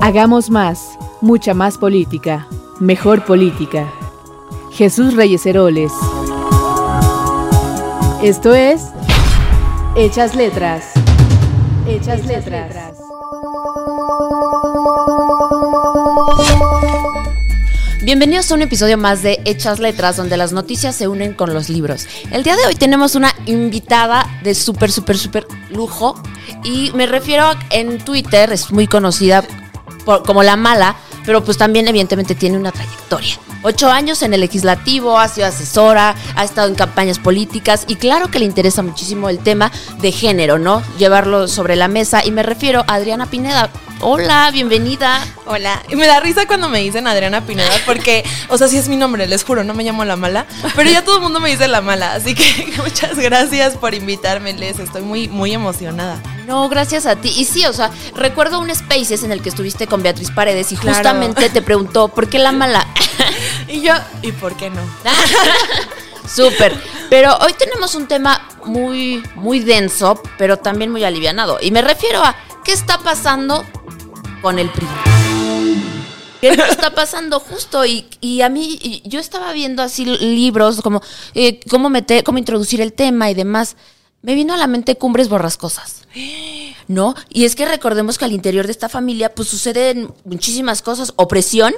Hagamos más, mucha más política, mejor política. Jesús Reyes Heroles. Esto es Hechas Letras. Hechas Letras. Bienvenidos a un episodio más de Hechas Letras, donde las noticias se unen con los libros. El día de hoy tenemos una invitada de súper, súper, súper lujo. Y me refiero a, en Twitter, es muy conocida como la mala, pero pues también evidentemente tiene una trayectoria. Ocho años en el legislativo, ha sido asesora, ha estado en campañas políticas y claro que le interesa muchísimo el tema de género, ¿no? Llevarlo sobre la mesa y me refiero a Adriana Pineda. Hola, bienvenida. Hola. Y me da risa cuando me dicen Adriana Pineda porque, o sea, sí es mi nombre, les juro, no me llamo La Mala, pero ya todo el mundo me dice La Mala, así que muchas gracias por invitarme, Les, estoy muy, muy emocionada. No, gracias a ti. Y sí, o sea, recuerdo un Spaces en el que estuviste con Beatriz Paredes y justamente te preguntó, ¿por qué La Mala? y yo, ¿y por qué no? Súper. Pero hoy tenemos un tema muy, muy denso, pero también muy alivianado. Y me refiero a, ¿qué está pasando con el PRI. ¿Qué está pasando justo? Y, a mí, yo estaba viendo así libros como eh, cómo meter, cómo introducir el tema y demás. Me vino a la mente cumbres borrascosas. ¿No? Y es que recordemos que al interior de esta familia, pues suceden muchísimas cosas. Opresión,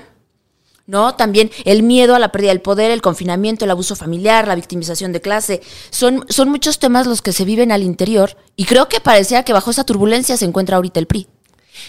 ¿no? También el miedo a la pérdida del poder, el confinamiento, el abuso familiar, la victimización de clase. Son, son muchos temas los que se viven al interior. Y creo que parecía que bajo esa turbulencia se encuentra ahorita el PRI.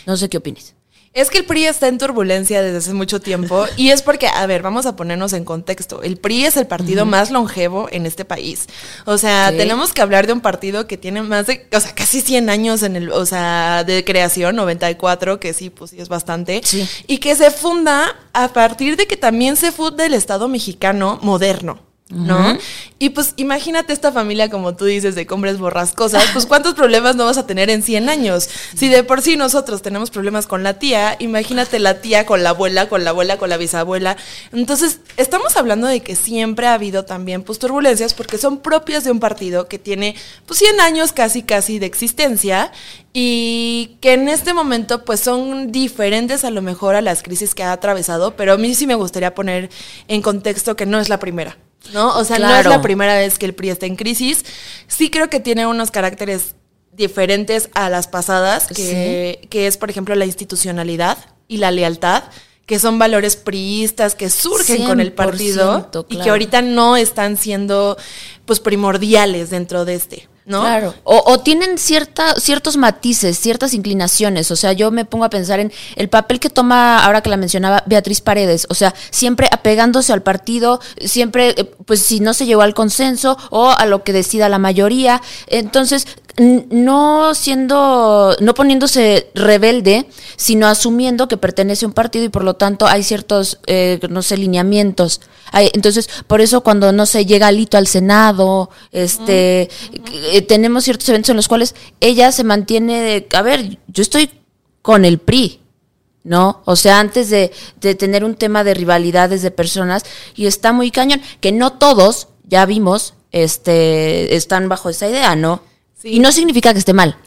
No sé qué opines. Es que el PRI está en turbulencia desde hace mucho tiempo y es porque, a ver, vamos a ponernos en contexto. El PRI es el partido más longevo en este país. O sea, tenemos que hablar de un partido que tiene más de, o sea, casi 100 años en el, o sea, de creación, 94, que sí, pues sí es bastante. Y que se funda a partir de que también se funda el Estado mexicano moderno. ¿No? Y pues imagínate esta familia, como tú dices, de cumbres borrascosas, pues cuántos problemas no vas a tener en 100 años. Si de por sí nosotros tenemos problemas con la tía, imagínate la tía con la abuela, con la abuela, con la bisabuela. Entonces, estamos hablando de que siempre ha habido también pues turbulencias porque son propias de un partido que tiene pues 100 años casi casi de existencia y que en este momento pues son diferentes a lo mejor a las crisis que ha atravesado, pero a mí sí me gustaría poner en contexto que no es la primera. ¿No? O sea, no es la primera vez que el PRI está en crisis. Sí creo que tiene unos caracteres diferentes a las pasadas, que, que es, por ejemplo, la institucionalidad y la lealtad que son valores priistas que surgen con el partido y que ahorita no están siendo pues primordiales dentro de este. ¿No? Claro. O, tienen cierta, ciertos matices, ciertas inclinaciones. O sea, yo me pongo a pensar en el papel que toma, ahora que la mencionaba, Beatriz Paredes. O sea, siempre apegándose al partido, siempre, eh, pues si no se llegó al consenso o a lo que decida la mayoría. Entonces, no siendo, no poniéndose rebelde, sino asumiendo que pertenece a un partido y por lo tanto hay ciertos, eh, no sé, lineamientos. entonces, por eso cuando no se llega alito al Senado, este, eh, tenemos ciertos eventos en los cuales ella se mantiene de, a ver, yo estoy con el PRI. ¿no? O sea, antes de, de tener un tema de rivalidades de personas, y está muy cañón, que no todos, ya vimos, este, están bajo esa idea, ¿no? Y no significa que esté mal.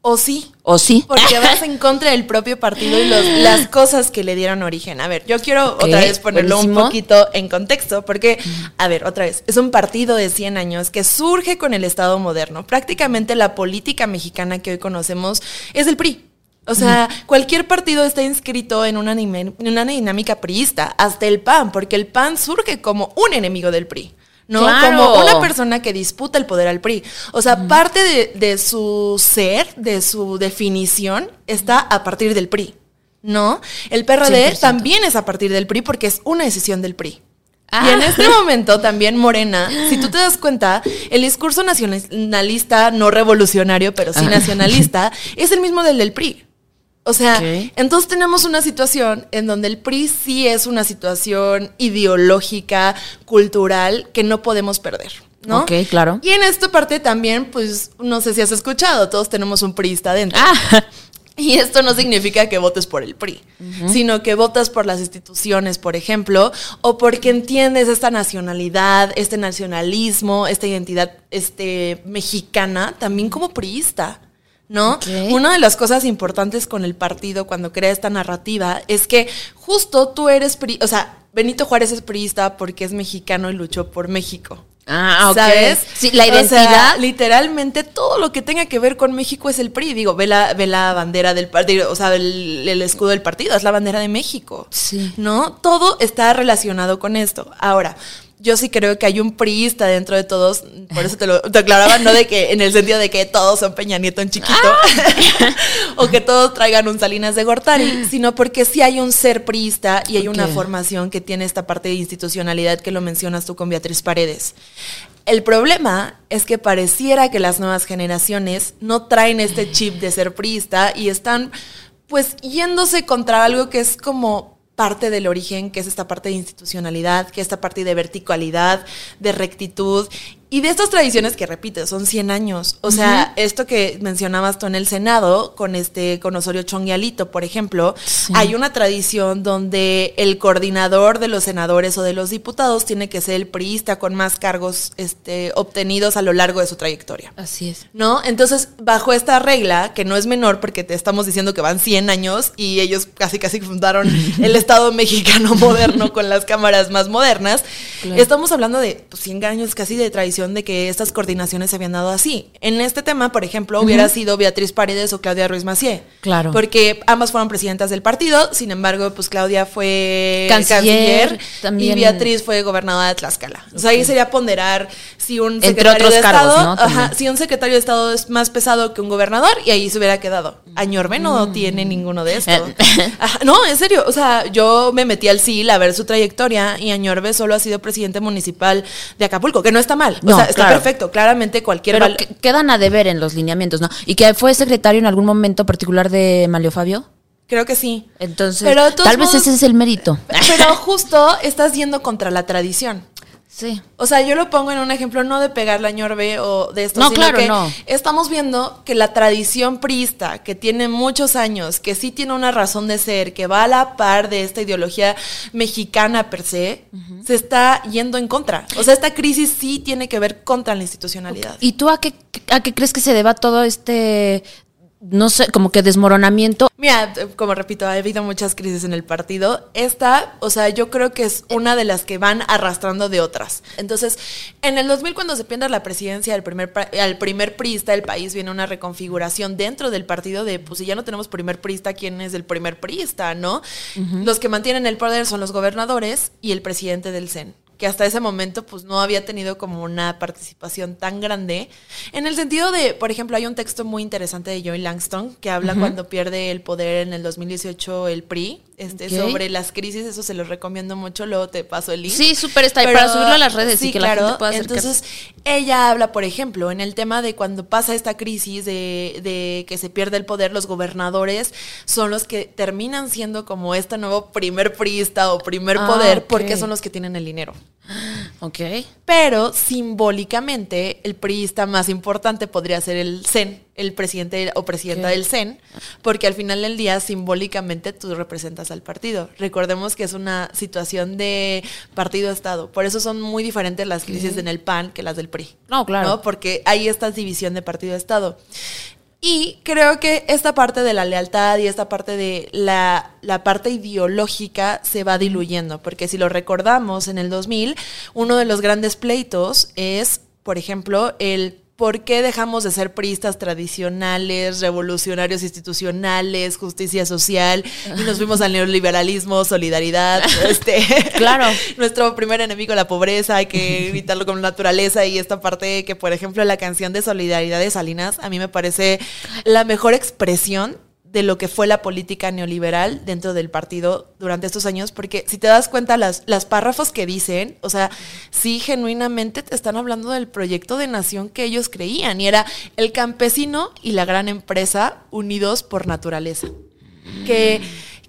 O sí. O sí. Porque vas en contra del propio partido y las cosas que le dieron origen. A ver, yo quiero otra vez ponerlo un poquito en contexto, porque, a ver, otra vez, es un partido de 100 años que surge con el Estado moderno. Prácticamente la política mexicana que hoy conocemos es el PRI. O sea, cualquier partido está inscrito en una, en una dinámica priista, hasta el PAN, porque el PAN surge como un enemigo del PRI. ¿No? Como una persona que disputa el poder al PRI. O sea, parte de, su ser, de su definición, está a partir del PRI, ¿no? El PRD también es a partir del PRI porque es una decisión del PRI. Y en ah. este momento también Morena, si tú te das cuenta, el discurso nacionalista, no revolucionario, pero sí nacionalista, es el mismo del del PRI. O sea, entonces tenemos una situación en donde el PRI sí es una situación ideológica, cultural, que no podemos perder. ¿no? Ok, claro. Y en esta parte también, pues, no sé si has escuchado, todos tenemos un priista adentro. Ah. Y esto no significa que votes por el PRI, sino que votas por las instituciones, por ejemplo, o porque entiendes esta nacionalidad, este nacionalismo, esta identidad este, mexicana, también como priista. ¿No? Una de las cosas importantes con el partido cuando crea esta narrativa es que justo tú eres, pri o sea, Benito Juárez es priista porque es mexicano y luchó por México. Ah, ok. ¿Sabes? Sí, la identidad. literalmente todo lo que tenga que ver con México es el PRI. Digo, ve la, ve la bandera del partido, o sea, el, el, escudo del partido, es la bandera de México. Sí. ¿No? Todo está relacionado con esto. Ahora, yo sí creo que hay un priista dentro de todos, por eso te lo aclaraba, no de que en el sentido de que todos son Peña Nieto en chiquito ah. o que todos traigan un Salinas de Gortari, sino porque sí hay un ser priista y hay una formación que tiene esta parte de institucionalidad que lo mencionas tú con Beatriz Paredes. El problema es que pareciera que las nuevas generaciones no traen este chip de ser priista y están pues yéndose contra algo que es como parte del origen, que es esta parte de institucionalidad, que es esta parte de verticalidad, de rectitud y de estas tradiciones que repite, son 100 años. O sea, esto que mencionabas tú en el Senado, con este, con Osorio Chong y Alito, por ejemplo, hay una tradición donde el coordinador de los senadores o de los diputados tiene que ser el priista con más cargos este, obtenidos a lo largo de su trayectoria. Así es. ¿No? Entonces, bajo esta regla, que no es menor porque te estamos diciendo que van 100 años y ellos casi casi fundaron el Estado mexicano moderno con las cámaras más modernas, estamos hablando de pues, 100 años casi de tradición de que estas coordinaciones se habían dado así. En este tema, por ejemplo, hubiera sido Beatriz Paredes o Claudia Ruiz Macié. Claro. Porque ambas fueron presidentas del partido, sin embargo, pues Claudia fue canciller, y Beatriz fue gobernadora de Tlaxcala. O sea, ahí sería ponderar si un secretario de Estado, si un secretario de Estado es más pesado que un gobernador y ahí se hubiera quedado. Añorbe no mm. tiene ninguno de estos. no, en serio, o sea, yo me metí al CIL a ver su trayectoria y Añorbe solo ha sido presidente municipal de Acapulco, que no está mal. No, o sea, está perfecto. Claramente cualquier... Pero quedan a deber en los lineamientos, ¿no? ¿Y que fue secretario en algún momento particular de Malio Fabio? Creo que sí. Entonces, tal vez ese es el mérito. Pero justo estás yendo contra la tradición. Sí. O sea, yo lo pongo en un ejemplo no de pegar la ñorbe o de esto, no, claro, no. estamos viendo que la tradición priista, que tiene muchos años, que sí tiene una razón de ser, que va a la par de esta ideología mexicana per se, se está yendo en contra. O sea, esta crisis sí tiene que ver contra la institucionalidad. ¿Y tú a qué, a qué crees que se deba todo este no sé, como que desmoronamiento. Mira, como repito, ha habido muchas crisis en el partido. Esta, o sea, yo creo que es una de las que van arrastrando de otras. Entonces, en el 2000 cuando se pierde la presidencia al primer al primer priista del país viene una reconfiguración dentro del partido de pues si ya no tenemos primer priista, ¿quién es el primer priista, no? Los que mantienen el poder son los gobernadores y el presidente del CEN que hasta ese momento pues no había tenido como una participación tan grande. En el sentido de, por ejemplo, hay un texto muy interesante de Joy Langston que habla cuando pierde el poder en el 2018 el PRI, este, sobre las crisis, eso se los recomiendo mucho, luego te paso el link. Sí, súper está ahí para subirlo a las redes y que la gente pueda Entonces, ella habla, por ejemplo, en el tema de cuando pasa esta crisis de, de que se pierde el poder, los gobernadores son los que terminan siendo como este nuevo primer priista o primer ah, poder porque son los que tienen el dinero. Ok. Pero simbólicamente, el priista más importante podría ser el CEN, el presidente o presidenta del CEN, porque al final del día, simbólicamente, tú representas al partido. Recordemos que es una situación de partido-estado. Por eso son muy diferentes las crisis en el PAN que las del PRI. No, claro. Porque hay esta división de partido-estado. Y creo que esta parte de la lealtad y esta parte de la, la, parte ideológica se va diluyendo, porque si lo recordamos en el 2000, uno de los grandes pleitos es, por ejemplo, el ¿Por qué dejamos de ser priistas tradicionales, revolucionarios institucionales, justicia social y nos fuimos al neoliberalismo, solidaridad? Este, claro. nuestro primer enemigo, la pobreza, hay que evitarlo con naturaleza y esta parte que, por ejemplo, la canción de Solidaridad de Salinas a mí me parece la mejor expresión de lo que fue la política neoliberal dentro del partido durante estos años, porque si te das cuenta, las, las párrafos que dicen, o sea, sí genuinamente te están hablando del proyecto de nación que ellos creían, y era el campesino y la gran empresa unidos por naturaleza. Que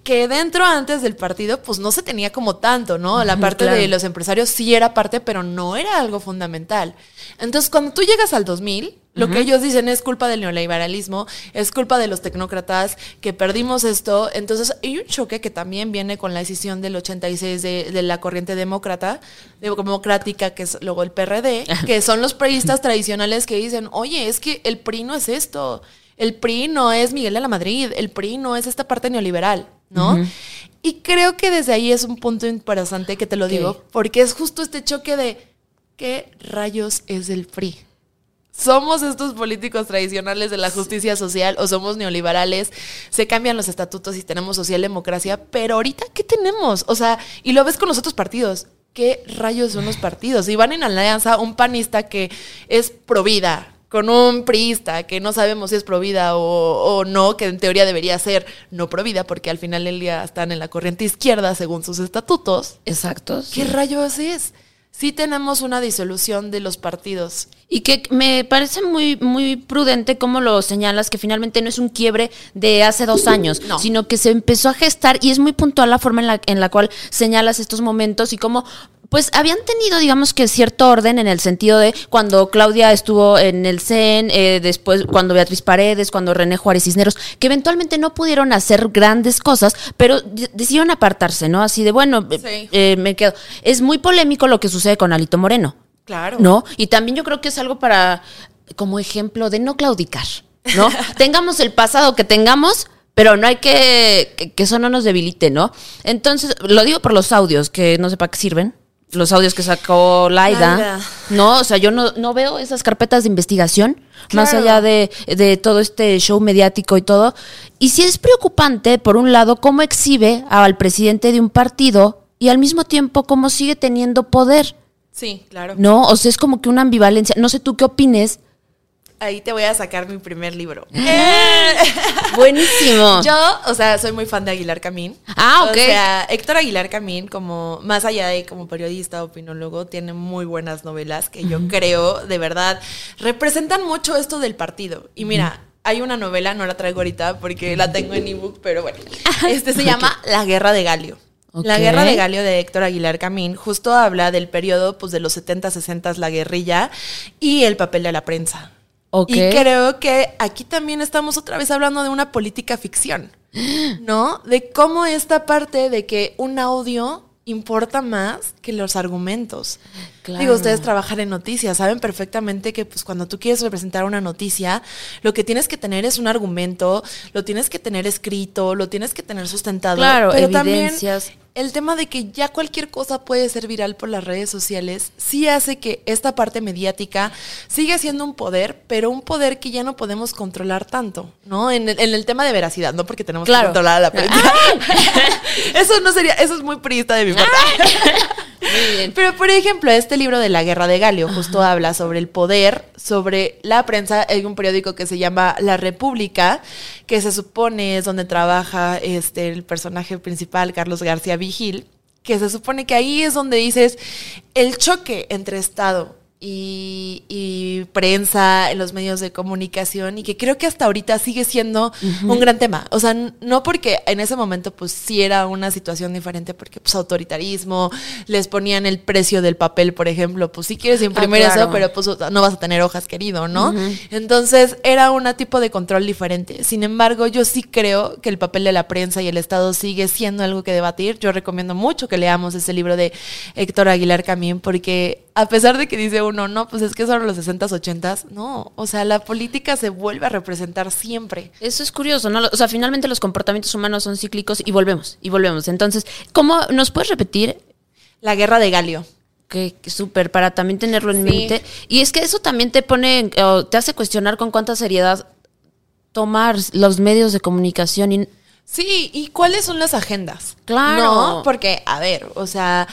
que dentro antes del partido pues no se tenía como tanto, ¿no? La parte de los empresarios sí era parte, pero no era algo fundamental. Entonces, cuando tú llegas al 2000, Lo que ellos dicen es culpa del neoliberalismo, es culpa de los tecnócratas que perdimos esto. Entonces hay un choque que también viene con la decisión del 86 de, de la corriente demócrata, democrática, que es luego el PRD, que son los priistas tradicionales que dicen, oye, es que el PRI no es esto, el PRI no es Miguel de la Madrid, el PRI no es esta parte neoliberal, ¿no? Y creo que desde ahí es un punto interesante que te lo digo, porque es justo este choque de qué rayos es el PRI. ¿Somos estos políticos tradicionales de la justicia social o somos neoliberales? Se cambian los estatutos y tenemos socialdemocracia, pero ahorita, ¿qué tenemos? O sea, y lo ves con los otros partidos. ¿Qué rayos son los partidos? Y van en alianza un panista que es provida, con un priista que no sabemos si es provida o, o no, que en teoría debería ser no provida, porque al final del día están en la corriente izquierda según sus estatutos. Exacto. ¿Qué rayos es? sí tenemos una disolución de los partidos. Y que me parece muy, muy prudente como lo señalas, que finalmente no es un quiebre de hace dos años, sino que se empezó a gestar y es muy puntual la forma en la, en la cual señalas estos momentos y cómo pues habían tenido, digamos que cierto orden en el sentido de cuando Claudia estuvo en el CEN, eh, después cuando Beatriz Paredes, cuando René Juárez Cisneros, que eventualmente no pudieron hacer grandes cosas, pero decidieron apartarse, ¿no? Así de, bueno, eh, me quedo. Es muy polémico lo que sucede con Alito Moreno. Claro. ¿No? Y también yo creo que es algo para, como ejemplo de no claudicar, ¿no? tengamos el pasado que tengamos, pero no hay que, que, eso no nos debilite, ¿no? Entonces, lo digo por los audios, que no sé para qué sirven, los audios que sacó Laida, ¿no? O sea, yo no, no veo esas carpetas de investigación, más allá de, de, todo este show mediático y todo. Y sí es preocupante, por un lado, cómo exhibe al presidente de un partido y al mismo tiempo cómo sigue teniendo poder. Sí, claro. ¿No? O sea, es como que una ambivalencia. No sé tú qué opines ahí te voy a sacar mi primer libro. Buenísimo. Yo, o sea, soy muy fan de Aguilar Camín. Ah, ok. O sea, Héctor Aguilar Camín, como más allá de como periodista, opinólogo, tiene muy buenas novelas que yo creo, de verdad, representan mucho esto del partido. Y mira, hay una novela, no la traigo ahorita porque la tengo en ebook, pero bueno, este se llama La Guerra de Galio. La guerra de Galio de Héctor Aguilar Camín justo habla del periodo pues, de los 70, 60, la guerrilla y el papel de la prensa. Y creo que aquí también estamos otra vez hablando de una política ficción, ¿no? De cómo esta parte de que un audio importa más que los argumentos. Digo, ustedes trabajan en noticias, saben perfectamente que pues cuando tú quieres representar una noticia, lo que tienes que tener es un argumento, lo tienes que tener escrito, lo tienes que tener sustentado. Claro, pero evidencias. También el tema de que ya cualquier cosa puede ser viral por las redes sociales, sí hace que esta parte mediática siga siendo un poder, pero un poder que ya no podemos controlar tanto, ¿no? En el, tema de veracidad, no porque tenemos que controlar a la prensa. eso no sería, eso es muy priista de mi parte. Muy bien. Pero, por ejemplo, este libro de La Guerra de Galio justo habla sobre el poder, sobre la prensa. Hay un periódico que se llama La República, que se supone es donde trabaja este, el personaje principal, Carlos García Vigil, que se supone que ahí es donde dices el choque entre Estado y, prensa, en los medios de comunicación, y que creo que hasta ahorita sigue siendo un gran tema. O sea, no porque en ese momento pues sí era una situación diferente, porque pues autoritarismo, les ponían el precio del papel, por ejemplo, pues sí quieres imprimir ah, eso, pero pues no vas a tener hojas, querido, ¿no? Entonces era un tipo de control diferente. Sin embargo, yo sí creo que el papel de la prensa y el Estado sigue siendo algo que debatir. Yo recomiendo mucho que leamos ese libro de Héctor Aguilar Camín, porque a pesar de que dice uno, no, pues es que son los 60s, 80s, no, o sea, la política se vuelve a representar siempre. Eso es curioso, ¿no? O sea, finalmente los comportamientos humanos son cíclicos y volvemos, y volvemos. Entonces, ¿cómo nos puedes repetir? La guerra de Galio. Que, súper, para también tenerlo en mente. Y es que eso también te pone, te hace cuestionar con cuánta seriedad tomar los medios de comunicación y Sí, ¿y cuáles son las agendas? Claro. No, porque, a ver, o sea,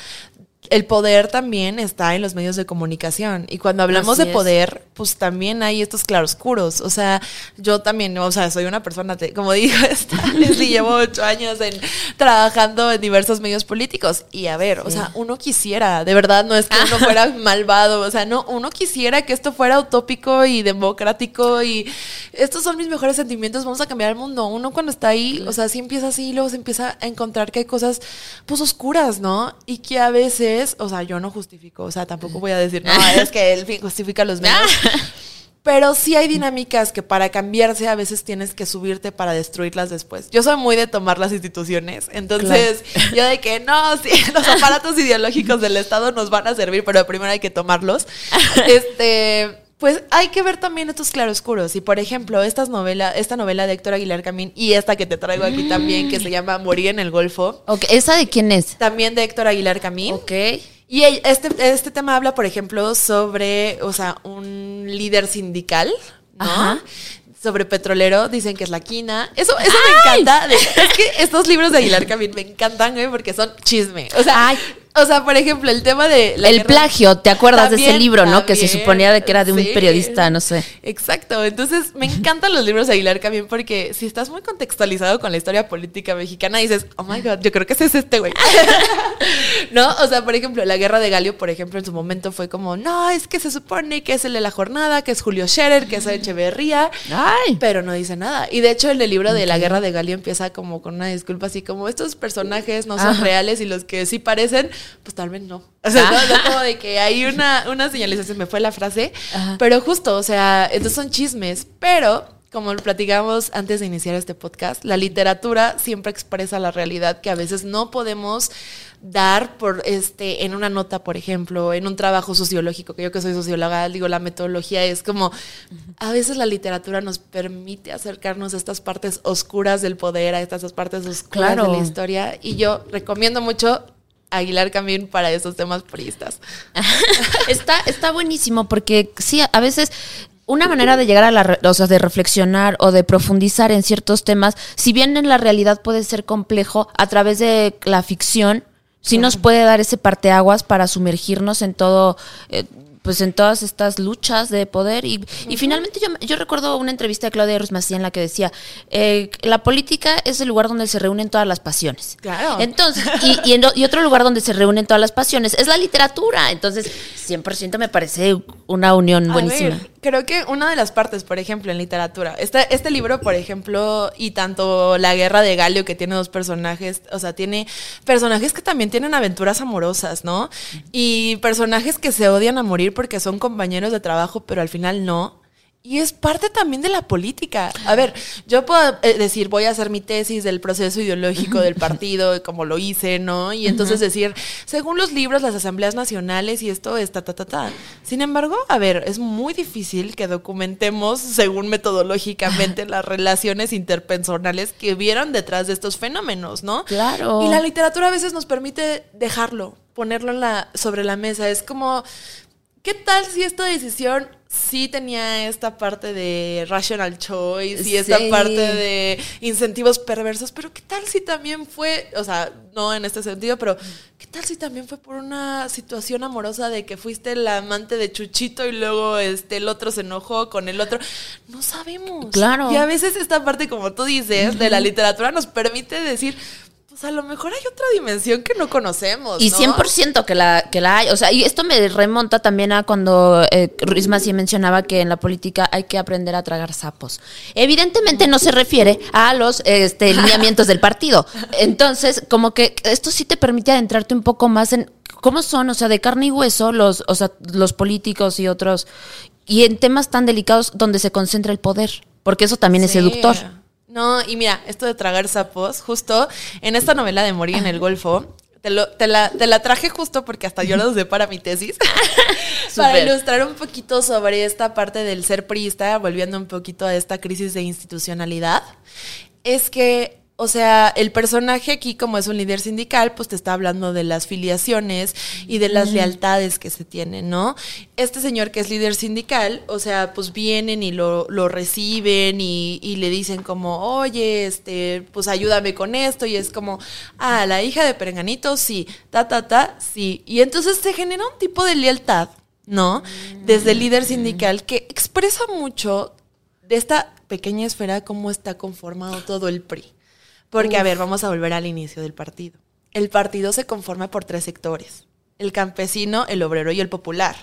el poder también está en los medios de comunicación. Y cuando hablamos de poder, pues también hay estos claroscuros. O sea, yo también, o sea, soy una persona, como digo, y llevo ocho años en, trabajando en diversos medios políticos. Y a ver, o sea, uno quisiera, de verdad, no es que uno fuera malvado, o sea, no, uno quisiera que esto fuera utópico y democrático y estos son mis mejores sentimientos, vamos a cambiar el mundo. Uno cuando está ahí, o sea, sí empieza así y luego se empieza a encontrar que hay cosas, pues, oscuras, ¿no? Y que a veces o sea, yo no justifico, o sea, tampoco voy a decir, no, es que él justifica los medios. Pero sí hay dinámicas que para cambiarse a veces tienes que subirte para destruirlas después. Yo soy muy de tomar las instituciones. Entonces, yo de que no, sí, los aparatos ideológicos del Estado nos van a servir, pero primero hay que tomarlos. Este. Pues hay que ver también estos claroscuros. Y por ejemplo, estas novela, esta novela de Héctor Aguilar Camín y esta que te traigo aquí también, que se llama Morir en el Golfo. Ok, ¿esa de quién es? También de Héctor Aguilar Camín. Ok. Y este, este tema habla, por ejemplo, sobre, o sea, un líder sindical, ¿no? Ajá. Sobre petrolero, dicen que es la quina. Eso, eso me encanta. es que estos libros de Aguilar Camín me encantan, güey, porque son chisme. O sea, Ay. O sea, por ejemplo, el tema de la el guerra- plagio, ¿te acuerdas de ese También, libro, no? Que se también, suponía de que era de un sí. periodista, no sé. Exacto, entonces me encantan los libros de Aguilar Camín porque si estás muy contextualizado con la historia política mexicana dices, oh my god, yo creo que ese es este güey. no, o sea, por ejemplo, la guerra de Galio, por ejemplo, en su momento fue como, no, es que se supone que es el de la jornada, que es Julio Scherer, que es Echeverría, Ay. pero no dice nada. Y de hecho, en el libro de la guerra de Galio empieza como con una disculpa así como estos personajes no son Ajá. reales y los que sí parecen, pues tal vez no. O sea, como de que hay una, una señalización, me fue la frase, Ajá. pero justo, o sea, entonces son chismes, pero como lo platicamos antes de iniciar este podcast, la literatura siempre expresa la realidad que a veces no podemos dar por este en una nota, por ejemplo, en un trabajo sociológico, que yo que soy socióloga, digo, la metodología es como a veces la literatura nos permite acercarnos a estas partes oscuras del poder, a estas partes oscuras Claro. de la historia y yo recomiendo mucho Aguilar Camín para esos temas puristas. Está, está buenísimo porque sí, a veces una manera de llegar a la, o sea, de reflexionar o de profundizar en ciertos temas, si bien en la realidad puede ser complejo, a través de la ficción, sí nos puede dar ese parteaguas para sumergirnos en todo, eh, pues en todas estas luchas de poder. Y, y finalmente yo, yo recuerdo una entrevista de Claudia Massieu en la que decía, eh, la política es el lugar donde se reúnen todas las pasiones. Claro. Entonces, y, y, en y otro lugar donde se reúnen todas las pasiones es la literatura. Entonces, 100% me parece una unión A buenísima. ver, creo que una de las partes, por ejemplo, en literatura, este, este libro, por ejemplo, y tanto La Guerra de Galio, que tiene dos personajes, o sea, tiene personajes que también tienen aventuras amorosas, ¿no? Y personajes que se odian a morir porque son compañeros de trabajo, pero al final no. Y es parte también de la política. A ver, yo puedo eh, decir, voy a hacer mi tesis del proceso ideológico del partido, como lo hice, ¿no? Y entonces decir, según los libros, las asambleas nacionales y esto es ta, ta, ta, ta. Sin embargo, a ver, es muy difícil que documentemos, según metodológicamente, las relaciones interpersonales que vieron detrás de estos fenómenos, ¿no? Claro. Y la literatura a veces nos permite dejarlo, ponerlo en la, sobre la mesa. Es como, ¿qué tal si esta decisión sí tenía esta parte de rational choice y esta parte de incentivos perversos? Pero ¿qué tal si también fue, o sea, no en este sentido, pero ¿qué tal si también fue por una situación amorosa de que fuiste el amante de Chuchito y luego este el otro se enojó con el otro? No sabemos. Claro. Y a veces esta parte, como tú dices, de la literatura nos permite decir, pues a lo mejor hay otra dimensión que no conocemos. Y ¿no? 100% que la, que la hay. O sea, y esto me remonta también a cuando eh, Ruiz Massieu mencionaba que en la política hay que aprender a tragar sapos. Evidentemente no se refiere a los este, lineamientos del partido. Entonces, como que esto sí te permite adentrarte un poco más en cómo son, o sea, de carne y hueso los, o sea, los políticos y otros, y en temas tan delicados donde se concentra el poder. Porque eso también es Sí. seductor. No, y mira, esto de tragar sapos, justo en esta novela de Morir en el Golfo, te, lo- te la, te la traje justo porque hasta yo la usé para mi tesis. para ilustrar un poquito sobre esta parte del ser priista, volviendo un poquito a esta crisis de institucionalidad. Es que, o sea, el personaje aquí, como es un líder sindical, pues te está hablando de las filiaciones y de las lealtades que se tienen, ¿no? Este señor que es líder sindical, o sea, pues vienen y lo, lo reciben y, y le dicen como, oye, este, pues ayúdame con esto. Y es como, ah, la hija de Perenganito, sí, ta, ta, ta, sí. Y entonces se genera un tipo de lealtad, ¿no? Desde el líder sindical que expresa mucho de esta pequeña esfera cómo está conformado todo el PRI. Porque, a ver, vamos a volver al inicio del partido. El partido se conforma por tres sectores. El campesino, el obrero y el popular.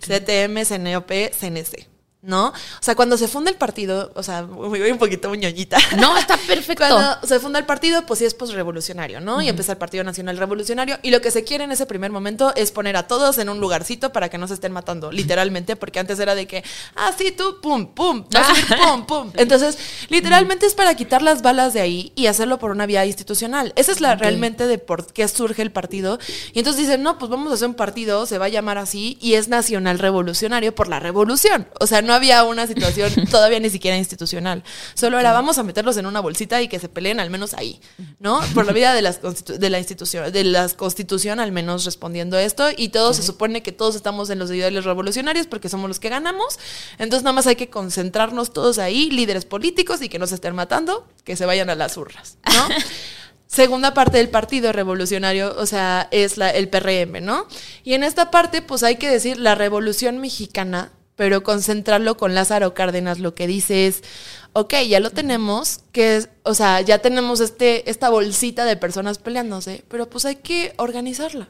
CTM, CNOP, CNC. ¿No? O sea, cuando se funda el partido, o sea, me voy un poquito muñoñita. No, está perfecto. Cuando se funda el partido, pues sí es posrevolucionario, ¿no? Y empieza el Partido Nacional Revolucionario. Y lo que se quiere en ese primer momento es poner a todos en un lugarcito para que no se estén matando, literalmente, porque antes era de que, ah, sí, tú, pum, pum, vas a ir, pum, pum. Entonces, literalmente es para quitar las balas de ahí y hacerlo por una vía institucional. Esa es la realmente de por qué surge el partido. Y entonces dicen, no, pues vamos a hacer un partido, se va a llamar así, y es Nacional Revolucionario por la revolución. O sea, no había una situación todavía ni siquiera institucional. Solo era vamos a meterlos en una bolsita y que se peleen al menos ahí, ¿no? Por la vida de, las de la institución, de la constitución al menos respondiendo esto y todo se supone que todos estamos en los ideales revolucionarios porque somos los que ganamos. Entonces nada más hay que concentrarnos todos ahí, líderes políticos y que no se estén matando, que se vayan a las urras, ¿no? segunda parte del partido revolucionario, o sea, es la, el PRM, ¿no? Y en esta parte, pues hay que decir, la revolución mexicana pero concentrarlo con Lázaro Cárdenas lo que dice es, ok, ya lo tenemos, que es, o sea, ya tenemos este, esta bolsita de personas peleándose, pero pues hay que organizarla.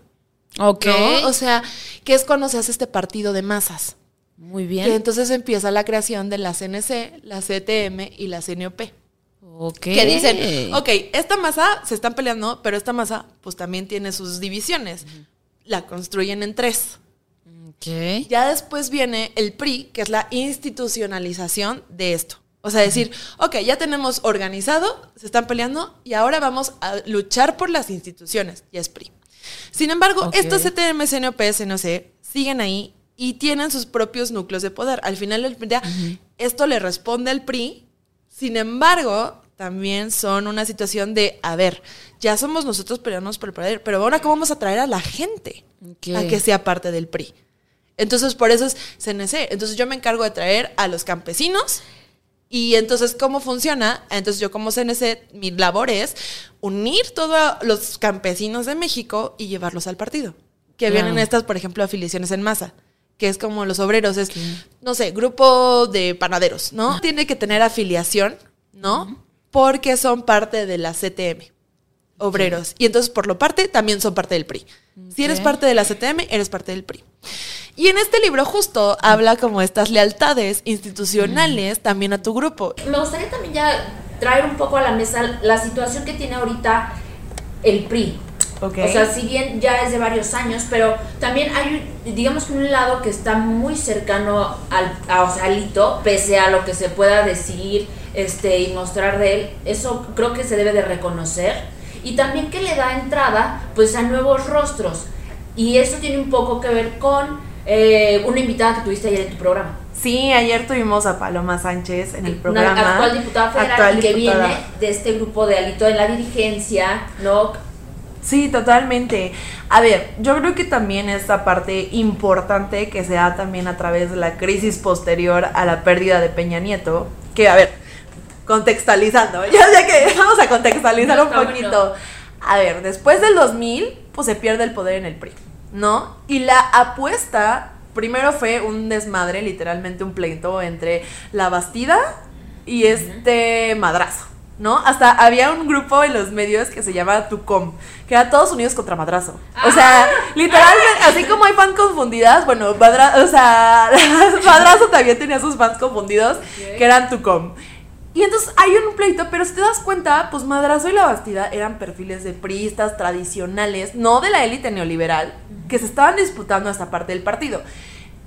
Ok. O sea, que es cuando se hace este partido de masas. Muy bien. Que entonces empieza la creación de la CNC, la CTM y la CNOP. Ok. Que dicen, ok, esta masa se están peleando, pero esta masa pues también tiene sus divisiones. La construyen en tres. Ya después viene el PRI, que es la institucionalización de esto. O sea, decir, ok, ya tenemos organizado, se están peleando y ahora vamos a luchar por las instituciones. Ya es PRI. Sin embargo, estos CTM, CNOP, CNOC siguen ahí y tienen sus propios núcleos de poder. Al final del día, esto le responde al PRI. Sin embargo, también son una situación de, a ver, ya somos nosotros peleándonos por el poder, pero ahora cómo vamos a traer a la gente a que sea parte del PRI. Entonces, por eso es CNC. Entonces, yo me encargo de traer a los campesinos. Y entonces, ¿cómo funciona? Entonces, yo como CNC, mi labor es unir todos los campesinos de México y llevarlos al partido. Que vienen estas, por ejemplo, afiliaciones en masa que es como los obreros, es, no sé, grupo de panaderos, ¿no? Tiene que tener afiliación, ¿no? Porque son parte de la CTM, obreros. Y entonces, por lo parte, también son parte del PRI. Si eres parte de la CTM, eres parte del PRI. Y en este libro justo habla como estas lealtades institucionales también a tu grupo. Me gustaría también ya traer un poco a la mesa la situación que tiene ahorita el PRI. O sea, si bien ya es de varios años, pero también hay, digamos que un lado que está muy cercano al, a, o sea, hito, pese a lo que se pueda decir este, y mostrar de él, eso creo que se debe de reconocer. Y también que le da entrada pues a nuevos rostros. Y eso tiene un poco que ver con eh, una invitada que tuviste ayer en tu programa. Sí, ayer tuvimos a Paloma Sánchez en el programa. Una actual diputada federal que viene de este grupo de Alito en la dirigencia, ¿no? Sí, totalmente. A ver, yo creo que también esta parte importante que se da también a través de la crisis posterior a la pérdida de Peña Nieto, que a ver, contextualizando, ya sé que vamos a contextualizar un poquito. A ver, después del 2000, pues se pierde el poder en el PRI. ¿no? Y la apuesta, primero fue un desmadre, literalmente un pleito entre la Bastida y este madrazo. ¿no? Hasta había un grupo en los medios que se llama Tucom, que era todos unidos contra Madrazo. O sea, ah. literalmente, así como hay fans confundidas, bueno, o sea, Madrazo también tenía sus fans confundidos, que eran Tucom. Y entonces hay un pleito, pero si te das cuenta, pues Madrazo y La Bastida eran perfiles de priistas tradicionales, no de la élite neoliberal, que se estaban disputando esta parte del partido.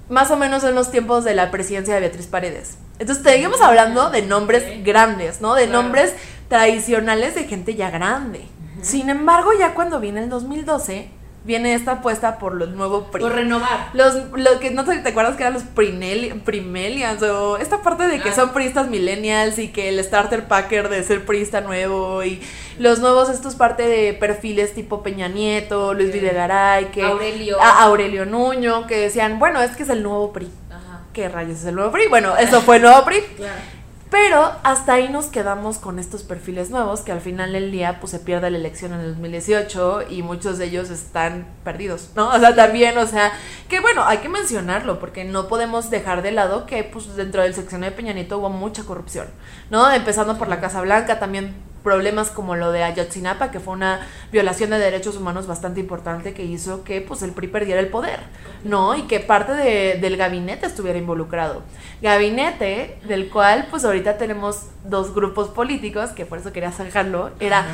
Más o menos en los tiempos de la presidencia de Beatriz Paredes. Entonces, seguimos hablando de nombres grandes, ¿no? De nombres tradicionales de gente ya grande. Sin embargo, ya cuando viene el 2012, viene esta apuesta por los nuevos PRI. Por renovar. Los, los que no sé si te acuerdas que eran los primelians o esta parte de que ah. son priistas millennials y que el starter packer de ser priista nuevo y los nuevos estos parte de perfiles tipo Peña Nieto, Luis Videgaray, que Aurelio. Aurelio Nuño, que decían, bueno, es que es el nuevo PRI. Ajá. ¿Qué rayos es el nuevo PRI? Bueno, eso fue el nuevo PRI. Claro. Pero hasta ahí nos quedamos con estos perfiles nuevos que al final del día pues se pierde la elección en el 2018 y muchos de ellos están perdidos, ¿no? O sea, también, o sea, que bueno, hay que mencionarlo porque no podemos dejar de lado que pues dentro del sección de Peña Nieto hubo mucha corrupción, ¿no? Empezando por la Casa Blanca, también problemas como lo de Ayotzinapa, que fue una violación de derechos humanos bastante importante que hizo que pues el PRI perdiera el poder, ¿no? Y que parte de, del gabinete estuviera involucrado. Gabinete del cual pues ahorita tenemos dos grupos políticos, que por eso quería sacarlo, era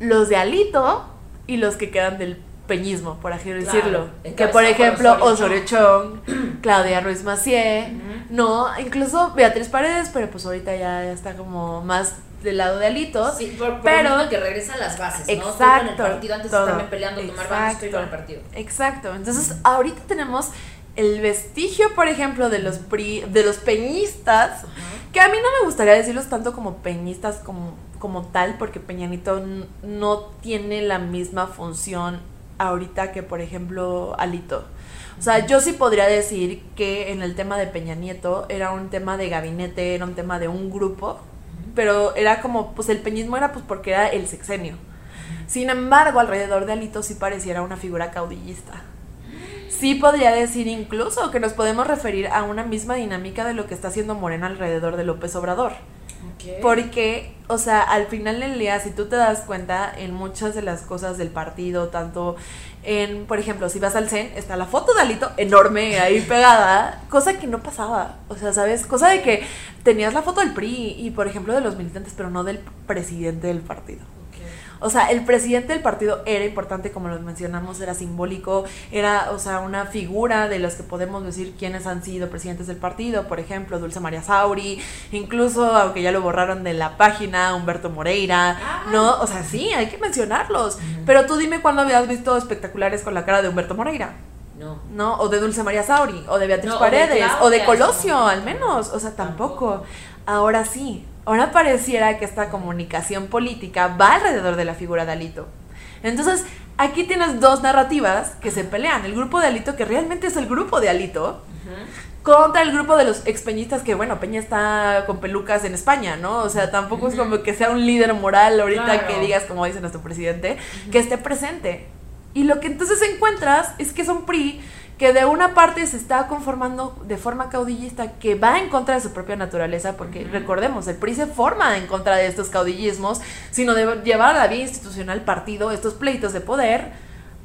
los de Alito y los que quedan del peñismo, por así decirlo. Que por ejemplo Osorio Chong, Claudia Ruiz Macié, no, incluso Beatriz Paredes, pero pues ahorita ya, está como más del lado de Alito. Sí, pero que regresa a las bases, ¿no? Exacto. Con el partido, antes también peleando tomar bases, estoy el partido. Exacto. Entonces, ahorita tenemos el vestigio, por ejemplo, de los de los peñistas, que a mí no me gustaría decirlos tanto como peñistas como, como tal, porque Peñanito no tiene la misma función ahorita que, por ejemplo, Alito. O sea, yo sí podría decir que en el tema de Peña Nieto era un tema de gabinete, era un tema de un grupo, pero era como, pues el peñismo era pues porque era el sexenio. Sin embargo, alrededor de Alito sí pareciera una figura caudillista. Sí podría decir incluso que nos podemos referir a una misma dinámica de lo que está haciendo Morena alrededor de López Obrador. Porque, o sea, al final del día, si tú te das cuenta en muchas de las cosas del partido, tanto en, por ejemplo, si vas al CEN, está la foto de Alito enorme ahí pegada, cosa que no pasaba. O sea, ¿sabes? Cosa de que tenías la foto del PRI y, por ejemplo, de los militantes, pero no del presidente del partido. O sea, el presidente del partido era importante, como lo mencionamos, era simbólico, era, o sea, una figura de los que podemos decir quiénes han sido presidentes del partido, por ejemplo, Dulce María Sauri, incluso, aunque ya lo borraron de la página, Humberto Moreira, ah. ¿no? O sea, sí, hay que mencionarlos. Pero tú dime cuándo habías visto espectaculares con la cara de Humberto Moreira. No. ¿No? O de Dulce María Sauri, o de Beatriz Paredes, o de, Colosio, al menos. O sea, tampoco. Ahora sí, ahora pareciera que esta comunicación política va alrededor de la figura de Alito. Entonces, aquí tienes dos narrativas que se pelean. El grupo de Alito, que realmente es el grupo de Alito, contra el grupo de los expeñistas, que bueno, Peña está con pelucas en España, ¿no? O sea, tampoco es como que sea un líder moral ahorita que digas, como dice nuestro presidente, que esté presente. Y lo que entonces encuentras es que son PRI que de una parte se está conformando de forma caudillista que va en contra de su propia naturaleza, porque recordemos, el PRI se forma en contra de estos caudillismos, sino de llevar a la vía institucional partido estos pleitos de poder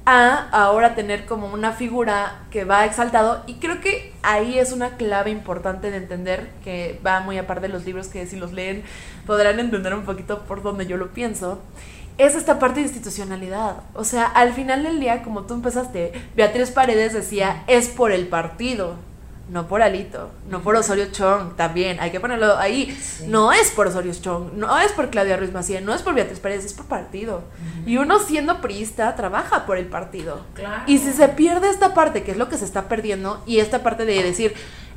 a ahora tener como una figura que va exaltado. Y creo que ahí es una clave importante de entender que va muy aparte de los libros que si los leen podrán entender un poquito por donde yo lo pienso. Es esta parte de institucionalidad. O sea, al final del día, como tú empezaste, Beatriz Paredes decía, es por el partido, no por Alito, no por Osorio Chong, también, hay que ponerlo ahí. No es por Osorio Chong, no es por Claudia Ruiz Macía, no es por Beatriz Paredes, es por partido. Y uno siendo priista trabaja por el partido. Y si se pierde esta parte, que es lo que se está perdiendo, y esta parte de decir,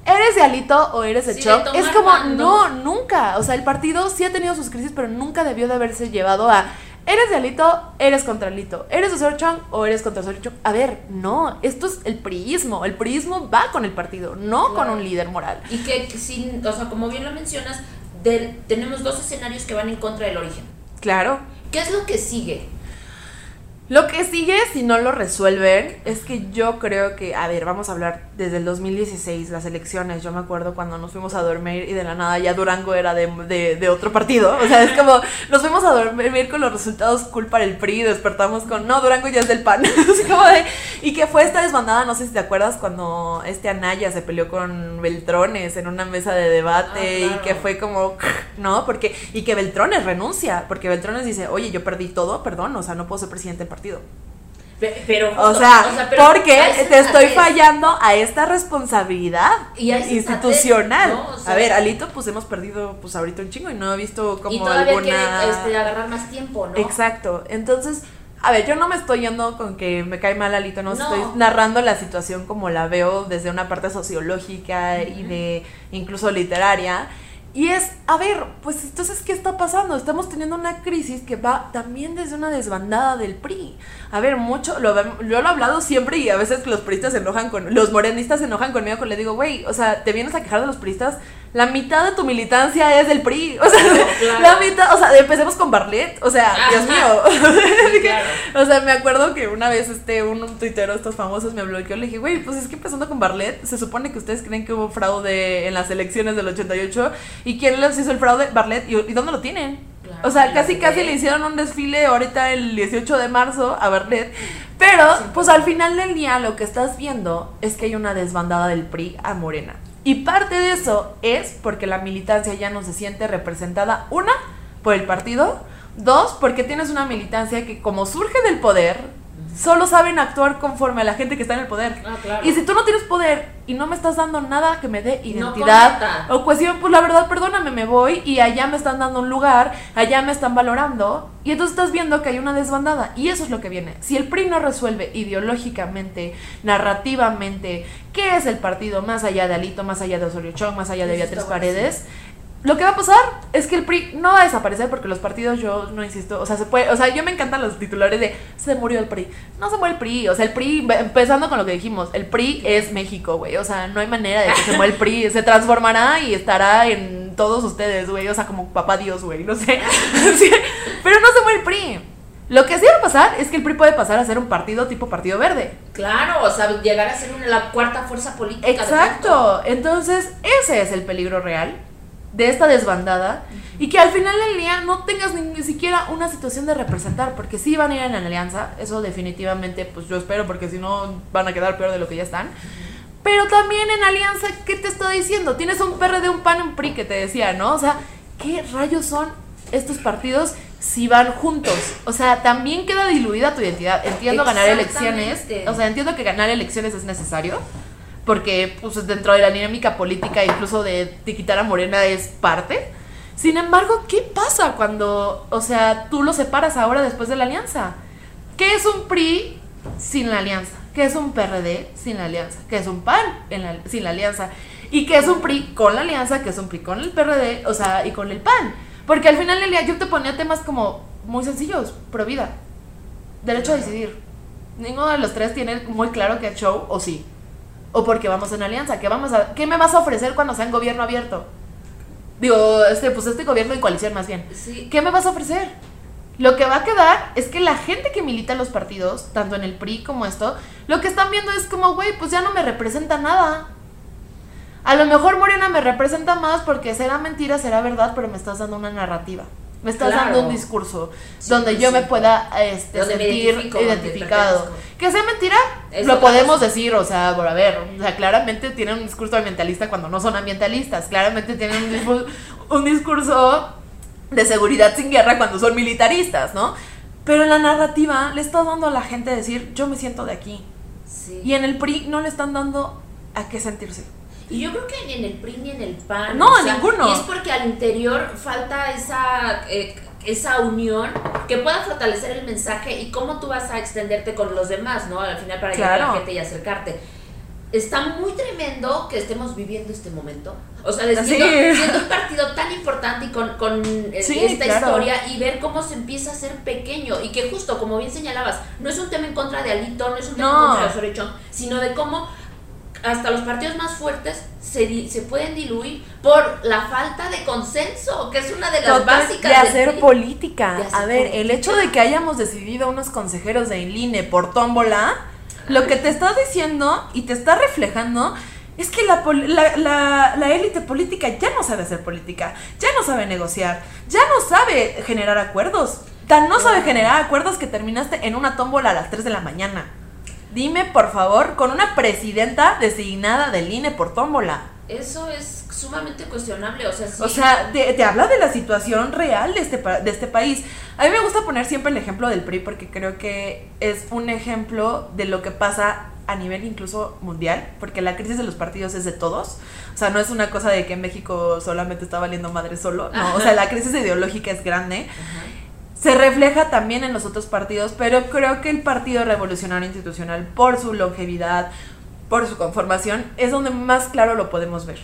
¿Eres de Alito o eres de Chong? Es como, no, nunca. O sea, el partido sí ha tenido sus crisis, pero nunca debió de haberse llevado a ¿Eres de Alito? ¿Eres contra Alito? ¿Eres de Osorio o eres contra Osorio A ver, no, esto es el priismo. El priismo va con el partido, no con un líder moral. Y que, sin, o sea, como bien lo mencionas, tenemos dos escenarios que van en contra del origen. Claro. ¿Qué es lo que sigue? Lo que sigue, si no lo resuelven, es que yo creo que, a ver, vamos a hablar desde el 2016, las elecciones. Yo me acuerdo cuando nos fuimos a dormir y de la nada ya Durango era de, de, otro partido. O sea, es como, nos fuimos a dormir con los resultados cool para el PRI, despertamos con, no, Durango ya es del PAN. como de, y que fue esta desbandada, no sé si te acuerdas, cuando este Anaya se peleó con Beltrones en una mesa de debate ah, y que fue como, no, porque, y que Beltrones renuncia, porque Beltrones dice, oye, yo perdí todo, perdón, o sea, no puedo ser presidente del partido Pero, o sea, porque te estoy fallando a esta responsabilidad institucional. A ver, Alito, pues hemos perdido, pues ahorita un chingo y no he visto como y todavía alguna... este, agarrar más tiempo, ¿no? Exacto. Entonces, a ver, yo no me estoy yendo con que me cae mal Alito, no, estoy narrando la situación como la veo desde una parte sociológica y de incluso literaria. Y es, a ver, pues entonces, ¿qué está pasando? Estamos teniendo una crisis que va también desde una desbandada del PRI. A ver, mucho, lo, yo lo he hablado siempre y a veces los priistas se enojan con, los morenistas se enojan conmigo cuando le digo, güey, o sea, te vienes a quejar de los priistas, la mitad de tu militancia es del PRI. O sea, la mitad, o sea, empecemos con Barlet, o sea, Dios mío. O sea, me acuerdo que una vez este, un, un tuitero, estos famosos, me bloqueó, le dije, güey, pues es que empezando con Barlet, se supone que ustedes creen que hubo fraude en las elecciones del 88 ¿Y quién les hizo el fraude? Barlet. ¿Y, dónde lo tienen? o sea, casi casi le hicieron un desfile ahorita el 18 de marzo a Berlet. Pero, pues al final del día lo que estás viendo es que hay una desbandada del PRI a Morena. Y parte de eso es porque la militancia ya no se siente representada, una, por el partido, dos, porque tienes una militancia que como surge del poder, solo saben actuar conforme a la gente que está en el poder. Ah, y si tú no tienes poder y no me estás dando nada que me dé identidad o cuestión, pues la verdad, perdóname, me voy y allá me están dando un lugar, allá me están valorando y entonces estás viendo que hay una desbandada y eso es lo que viene. Si el PRI no resuelve ideológicamente, narrativamente, qué es el partido más allá de Alito, más allá de Osorio Chong, más allá de Beatriz Paredes, lo que va a pasar es que el PRI no va a desaparecer porque los partidos, yo no insisto, o sea, se puede, o sea, yo me encantan los titulares de se murió el PRI. No se muere el PRI, o sea, el PRI, empezando con lo que dijimos, el PRI es México, güey, o sea, no hay manera de que se muera el PRI, se transformará y estará en todos ustedes, güey, o sea, como papá Dios, güey, no sé. pero no se muere el PRI. Lo que sí va a pasar es que el PRI puede pasar a ser un partido tipo Partido Verde. Claro, o sea, llegar a ser una, la cuarta fuerza política. Exacto, entonces ese es el peligro real de esta desbandada y que al final del día no tengas ni, siquiera una situación de representar, porque si van a ir en alianza, eso definitivamente, pues yo espero, porque si no van a quedar peor de lo que ya están. Pero también en alianza, ¿qué te estoy diciendo? Tienes un PRD, un PAN, un PRI que te decía, ¿no? O sea, ¿qué rayos son estos partidos si van juntos? O sea, también queda diluida tu identidad. Entiendo ganar elecciones, o sea, entiendo que ganar elecciones es necesario porque pues dentro de la dinámica política incluso de, quitar a Morena es parte. Sin embargo, ¿qué pasa cuando, o sea, tú lo separas ahora después de la alianza? ¿Qué es un PRI sin la alianza? ¿Qué es un PRD sin la alianza? ¿Qué es un PAN sin la alianza? ¿Y qué es un PRI con la alianza? ¿Qué es un PRI con el PRD? O sea, y con el PAN. Porque al final del día yo te ponía temas como muy sencillos, pro vida, derecho a decidir. Ninguno de los tres tiene muy claro que show o sí o porque vamos en alianza. ¿Qué, vamos a, ¿Qué me vas a ofrecer cuando sea en gobierno abierto? Digo, este, pues este gobierno en coalición más bien. ¿Qué me vas a ofrecer? Lo que va a quedar es que la gente que milita en los partidos, tanto en el PRI como esto, lo que están viendo es como, güey, pues ya no me representa nada. A lo mejor Morena me representa más porque será mentira, será verdad, pero me estás dando una narrativa. Me estás dando un discurso donde yo me pueda este, sentir identificado. Que sea mentira, lo podemos decir, o sea, por a ver, o sea, claramente tienen un discurso ambientalista cuando no son ambientalistas, claramente tienen un discurso, un discurso de seguridad sin guerra cuando son militaristas, ¿no? Pero en la narrativa le estás dando a la gente decir, yo me siento de aquí. Y en el PRI no le están dando a qué sentirse. Y yo creo que ni en el PRI ni en el PAN. No, ninguno. Y es porque al interior falta esa, eh, esa unión que pueda fortalecer el mensaje y cómo tú vas a extenderte con los demás, ¿no? Al final para llegar a la gente y acercarte. Está muy tremendo que estemos viviendo este momento. O sea, siendo, un partido tan importante y con, con eh, esta historia y ver cómo se empieza a hacer pequeño. Y que justo, como bien señalabas, no es un tema en contra de Alito, no es un tema en contra de Osorio sino de cómo hasta los partidos más fuertes se, se pueden diluir por la falta de consenso, que es una de las básicas. De hacer política. a ver, el hecho de que hayamos decidido unos consejeros de INE por tómbola, lo que te está diciendo y te está reflejando es que la, la, la, élite política ya no sabe hacer política, ya no sabe negociar, ya no sabe generar acuerdos. Tan no sabe generar acuerdos que terminaste en una tómbola a las 3 de la mañana. Dime, por favor, con una presidenta designada del INE por tómbola. Eso es sumamente cuestionable, o sea, O sea, te, habla de la situación real de este, de este país. A mí me gusta poner siempre el ejemplo del PRI porque creo que es un ejemplo de lo que pasa a nivel incluso mundial, porque la crisis de los partidos es de todos. O sea, no es una cosa de que en México solamente está valiendo madre solo. No, o sea, la crisis ideológica es grande se refleja también en los otros partidos, pero creo que el Partido Revolucionario Institucional, por su longevidad, por su conformación, es donde más claro lo podemos ver.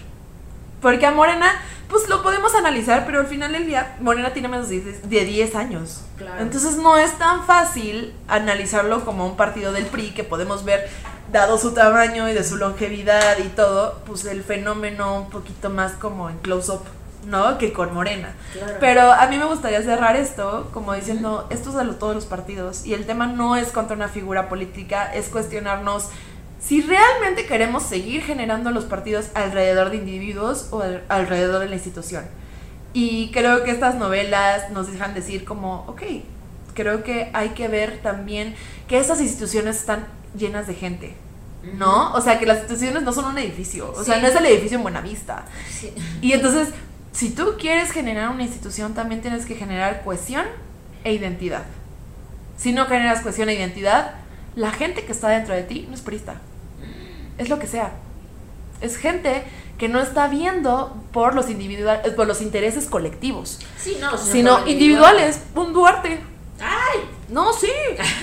Porque a Morena, pues lo podemos analizar, pero al final del día, Morena tiene menos de 10 años. Entonces no es tan fácil analizarlo como un partido del PRI que podemos ver, dado su tamaño y de su longevidad y todo, pues el fenómeno un poquito más como en close-up. ¿No? Que con Morena. Pero a mí me gustaría cerrar esto como diciendo, esto es de todos los partidos y el tema no es contra una figura política, es cuestionarnos si realmente queremos seguir generando los partidos alrededor de individuos o alrededor de la institución. Y creo que estas novelas nos dejan decir como, ok, creo que hay que ver también que estas instituciones están llenas de gente. ¿No? O sea, que las instituciones no son un edificio. O sea, no es el edificio en Buenavista. Sí. Y entonces, si tú quieres generar una institución, también tienes que generar cohesión e identidad. Si no generas cohesión e identidad, la gente que está dentro de ti no es prista. Es lo que sea. Es gente que no está viendo por los individuales, por los intereses colectivos. Sí, no, sino, individuales. Un Duarte. ¡Ay! No, sí.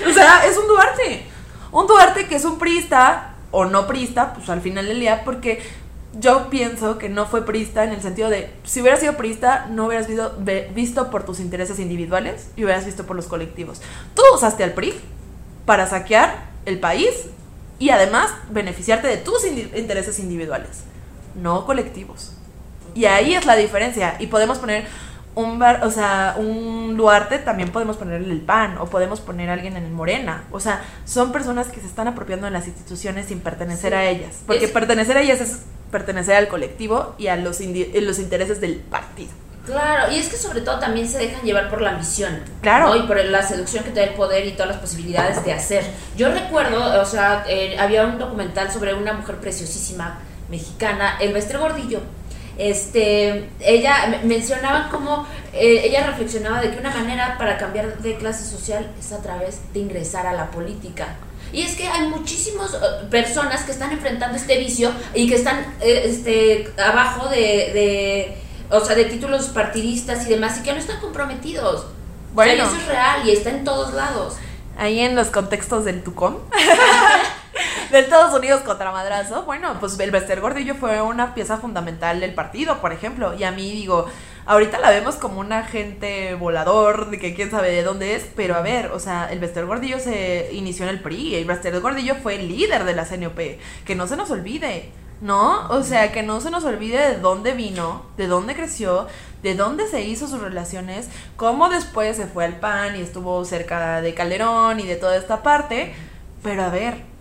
O sea, es un Duarte. Un Duarte que es un prista o no prista, pues al final del día, porque yo pienso que no fue prista en el sentido de, si hubieras sido prista, no hubieras visto, visto por tus intereses individuales y hubieras visto por los colectivos. Tú usaste al PRI para saquear el país y además beneficiarte de tus intereses individuales, no colectivos. Y ahí es la diferencia. Y podemos poner un bar, o sea, un Duarte también podemos ponerle el PAN o podemos poner a alguien en el Morena. O sea, son personas que se están apropiando de las instituciones sin pertenecer a ellas. Porque pertenecer a ellas es pertenecer al colectivo y a los, los intereses del partido. Claro, y es que sobre todo también se dejan llevar por la ambición. Claro. Y por la seducción que te da el poder y todas las posibilidades de hacer. Yo recuerdo, o sea, eh, había un documental sobre una mujer preciosísima mexicana, el Bester Gordillo. Este, ella mencionaba cómo eh, ella reflexionaba de que una manera para cambiar de clase social es a través de ingresar a la política. Y es que hay muchísimas eh, personas que están enfrentando este vicio y que están este, abajo de o sea, de títulos partidistas y demás, y que no están comprometidos. Bueno. eso es real y está en todos lados. Ahí en los contextos del Tucón. de Estados Unidos contra Madrazo. Bueno, pues el Bester Gordillo fue una pieza fundamental del partido, por ejemplo. Y a mí digo, ahorita la vemos como un agente volador, de que quién sabe de dónde es, pero a ver, o sea, el Bester Gordillo se inició en el PRI, el Bester Gordillo fue el líder de la CNOP, que no se nos olvide. ¿no? O sea, que no se nos olvide de dónde vino, de dónde creció, de dónde se hizo sus relaciones, cómo después se fue al PAN y estuvo cerca de Calderón y de toda esta parte. Pero a ver,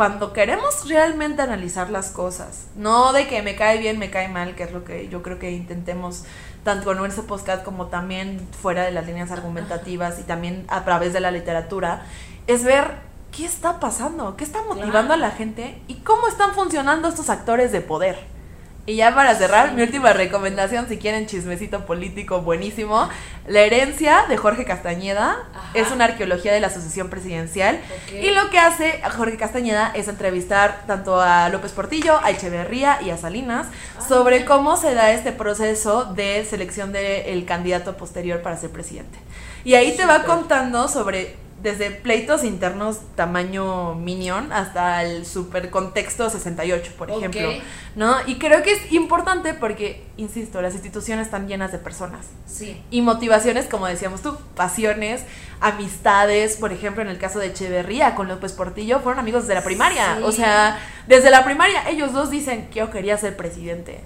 cuando queremos realmente analizar las cosas, no de que me cae bien, me cae mal, que es lo que yo creo que intentemos tanto con nuestro podcast como también fuera de las líneas argumentativas y también a través de la literatura, es ver ¿qué está pasando? ¿Qué está motivando a la gente? ¿Y cómo están funcionando estos actores de poder? Y ya para cerrar, mi última recomendación, si quieren chismecito político buenísimo, La herencia de Jorge Castañeda es una arqueología de la sucesión presidencial. Y lo que hace Jorge Castañeda es entrevistar tanto a López Portillo, a Echeverría y a Salinas ah, sobre cómo se da este proceso de selección del candidato posterior para ser presidente. Y ahí te va contando sobre desde pleitos internos tamaño Minion hasta el super contexto 68, por ejemplo, ¿no? Y creo que es importante porque, insisto, las instituciones están llenas de personas. Sí. Y motivaciones, como decíamos tú, pasiones, amistades, por ejemplo, en el caso de Echeverría con López Portillo, fueron amigos desde la primaria. O sea, desde la primaria ellos dos dicen que yo quería ser presidente.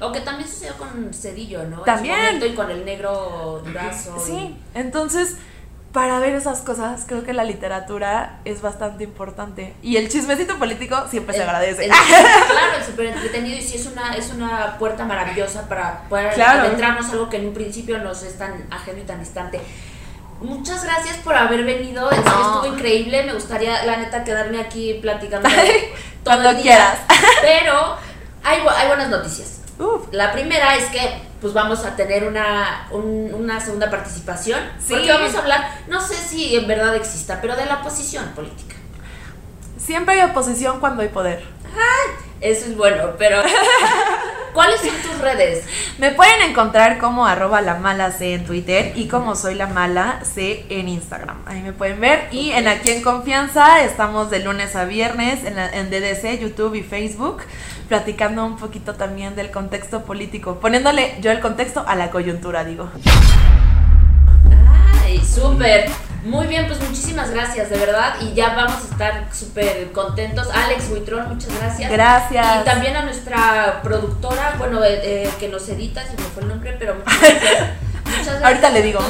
O que también sucedió con Cedillo, ¿no? También. y con el negro Durazo. Sí, entonces para ver esas cosas, creo que la literatura es bastante importante. Y el chismecito político siempre se agradece. claro, es súper entretenido y sí es una, es una puerta maravillosa para poder adentrarnos algo que en un principio nos es tan ajeno y tan distante. Muchas gracias por haber venido. Estuvo increíble. Me gustaría, la neta, quedarme aquí platicando todo Cuando quieras. Pero hay, hay buenas noticias. La primera es que pues vamos a tener una, una segunda participación. Sí. Porque vamos a hablar, no sé si en verdad exista, pero de la oposición política. Siempre hay oposición cuando hay poder. eso es bueno, pero ¿cuáles son tus redes? Me pueden encontrar como arroba la mala C en Twitter y como soy la mala C en Instagram. Ahí me pueden ver. Y en Aquí en Confianza estamos de lunes a viernes en, en DDC, YouTube y Facebook platicando un poquito también del contexto político, poniéndole yo el contexto a la coyuntura, digo. Ay, súper. Muy bien, pues muchísimas gracias, de verdad. Y ya vamos a estar súper contentos. Alex Buitrón, muchas gracias. Gracias. Y también a nuestra productora, bueno, eh, eh, que nos edita, si me fue el nombre, pero muchas gracias. Muchas gracias Ahorita le digo.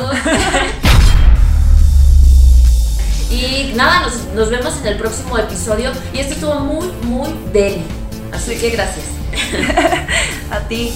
y nada, nos, nos vemos en el próximo episodio. Y este estuvo muy, muy deli. Así que gracias. A ti.